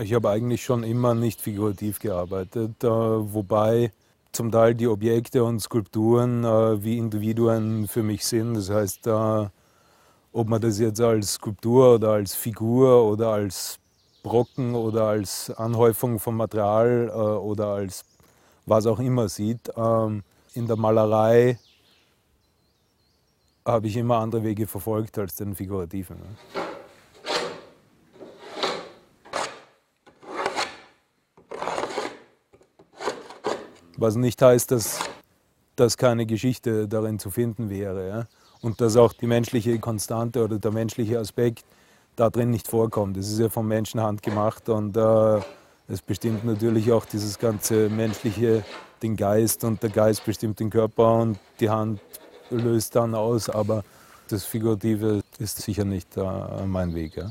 Ich habe eigentlich schon immer nicht figurativ gearbeitet, äh, wobei zum Teil die Objekte und Skulpturen äh, wie Individuen für mich sind. Das heißt, äh, ob man das jetzt als Skulptur oder als Figur oder als Brocken oder als Anhäufung von Material oder als was auch immer sieht. Ähm, in der Malerei habe ich immer andere Wege verfolgt als den figurativen. Was nicht heißt, dass, dass keine Geschichte darin zu finden wäre. Ja? Und dass auch die menschliche Konstante oder der menschliche Aspekt da drin nicht vorkommt. Das ist ja vom Menschen handgemacht und äh, es bestimmt natürlich auch dieses ganze menschliche, den Geist und der Geist bestimmt den Körper und die Hand löst dann aus, aber das Figurative ist sicher nicht äh, mein Weg. Ja.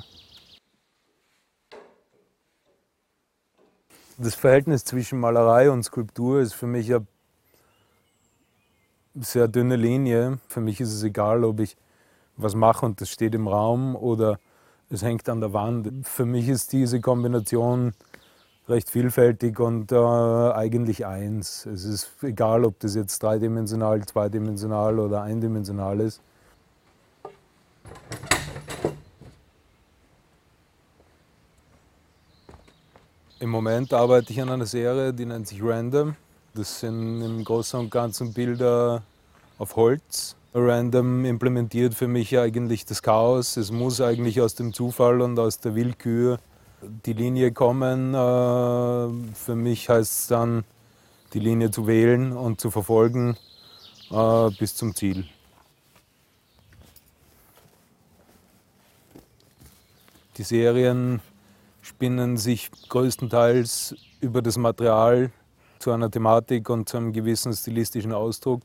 Das Verhältnis zwischen Malerei und Skulptur ist für mich eine sehr dünne Linie. Für mich ist es egal, ob ich was mache und das steht im Raum oder es hängt an der Wand. Für mich ist diese Kombination recht vielfältig und äh, eigentlich eins. Es ist egal, ob das jetzt dreidimensional, zweidimensional oder eindimensional ist. Im Moment arbeite ich an einer Serie, die nennt sich Random. Das sind im Großen und Ganzen Bilder auf Holz Random implementiert für mich eigentlich das Chaos. Es muss eigentlich aus dem Zufall und aus der Willkür die Linie kommen. Äh, für mich heißt es dann, die Linie zu wählen und zu verfolgen äh, bis zum Ziel. Die Serien spinnen sich größtenteils über das Material zu einer Thematik und zu einem gewissen stilistischen Ausdruck.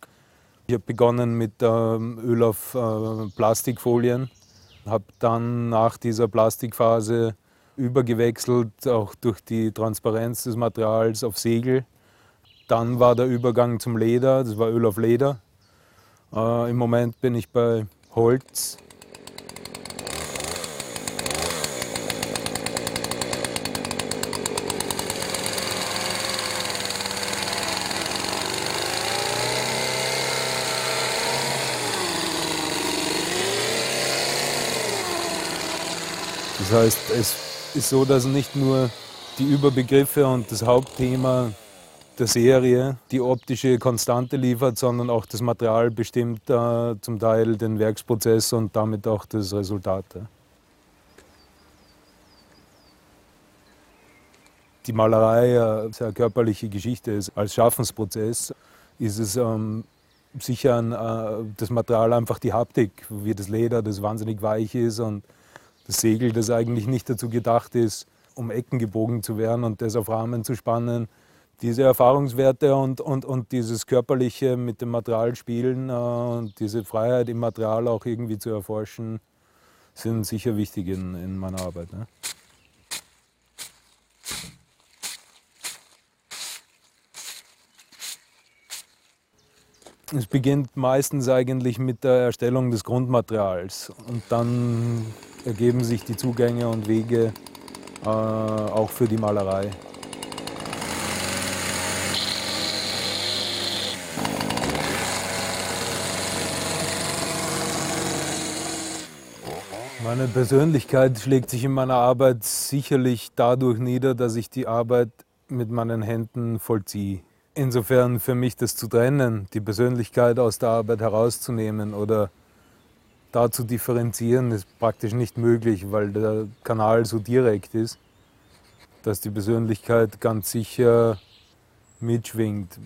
Ich habe begonnen mit ähm, Öl auf äh, Plastikfolien, habe dann nach dieser Plastikphase übergewechselt, auch durch die Transparenz des Materials auf Segel. Dann war der Übergang zum Leder, das war Öl auf Leder. Äh, Im Moment bin ich bei Holz. Das heißt, es ist so, dass nicht nur die Überbegriffe und das Hauptthema der Serie die optische Konstante liefert, sondern auch das Material bestimmt äh, zum Teil den Werksprozess und damit auch das Resultat. Die Malerei äh, sehr körperliche Geschichte ist. Als Schaffensprozess ist es ähm, sicher ein, äh, das Material einfach die Haptik, wie das Leder, das wahnsinnig weich ist und das Segel, das eigentlich nicht dazu gedacht ist, um Ecken gebogen zu werden und das auf Rahmen zu spannen. Diese Erfahrungswerte und, und, und dieses körperliche mit dem Material spielen äh, und diese Freiheit im Material auch irgendwie zu erforschen, sind sicher wichtig in, in meiner Arbeit. Ne? Es beginnt meistens eigentlich mit der Erstellung des Grundmaterials und dann ergeben sich die Zugänge und Wege äh, auch für die Malerei. Meine Persönlichkeit schlägt sich in meiner Arbeit sicherlich dadurch nieder, dass ich die Arbeit mit meinen Händen vollziehe. Insofern für mich das zu trennen, die Persönlichkeit aus der Arbeit herauszunehmen oder da zu differenzieren ist praktisch nicht möglich, weil der Kanal so direkt ist, dass die Persönlichkeit ganz sicher mitschwingt.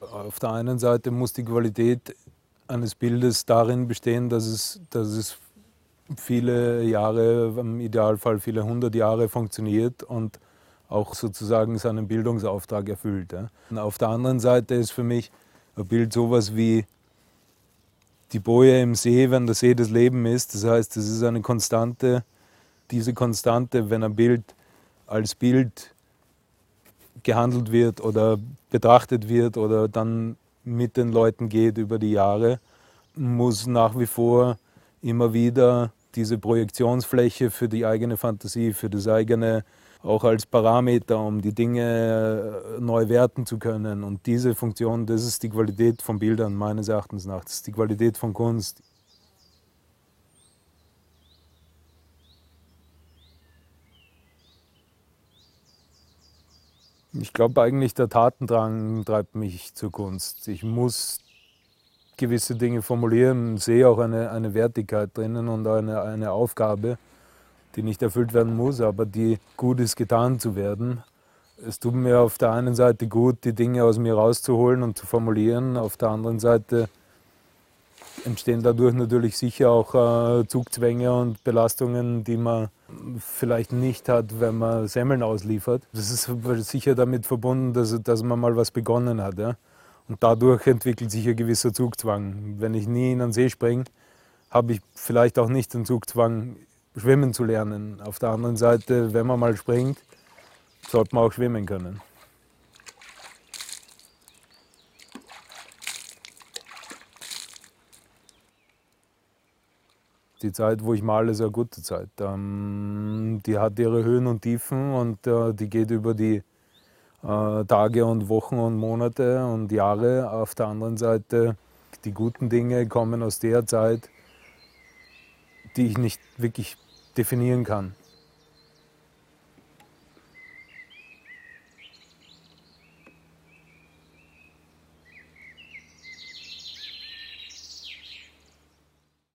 Auf der einen Seite muss die Qualität eines Bildes darin bestehen, dass es, dass es viele Jahre, im Idealfall viele hundert Jahre funktioniert und auch sozusagen seinen Bildungsauftrag erfüllt. Ja. Auf der anderen Seite ist für mich ein Bild sowas wie die Boje im See, wenn der See das Leben ist. Das heißt, es ist eine Konstante. Diese Konstante, wenn ein Bild als Bild gehandelt wird oder betrachtet wird oder dann mit den Leuten geht über die Jahre, muss nach wie vor immer wieder diese Projektionsfläche für die eigene Fantasie, für das eigene, auch als Parameter, um die Dinge äh, neu werten zu können. Und diese Funktion, das ist die Qualität von Bildern meines Erachtens nach. Das ist die Qualität von Kunst. Ich glaube eigentlich, der Tatendrang treibt mich zur Kunst. Ich muss gewisse Dinge formulieren, sehe auch eine, eine Wertigkeit drinnen und eine, eine Aufgabe, die nicht erfüllt werden muss, aber die gut ist, getan zu werden. Es tut mir auf der einen Seite gut, die Dinge aus mir rauszuholen und zu formulieren. Auf der anderen Seite entstehen dadurch natürlich sicher auch äh, Zugzwänge und Belastungen, die man vielleicht nicht hat, wenn man Semmeln ausliefert. Das ist sicher damit verbunden, dass, dass man mal was begonnen hat. Ja? Und dadurch entwickelt sich ein gewisser Zugzwang. Wenn ich nie in den See springe, habe ich vielleicht auch nicht den Zugzwang, schwimmen zu lernen. Auf der anderen Seite, wenn man mal springt, sollte man auch schwimmen können. Die Zeit, wo ich male, ist eine gute Zeit. Ähm, die hat ihre Höhen und Tiefen und äh, die geht über die äh, Tage und Wochen und Monate und Jahre. Auf der anderen Seite, die guten Dinge kommen aus der Zeit, die ich nicht wirklich definieren kann.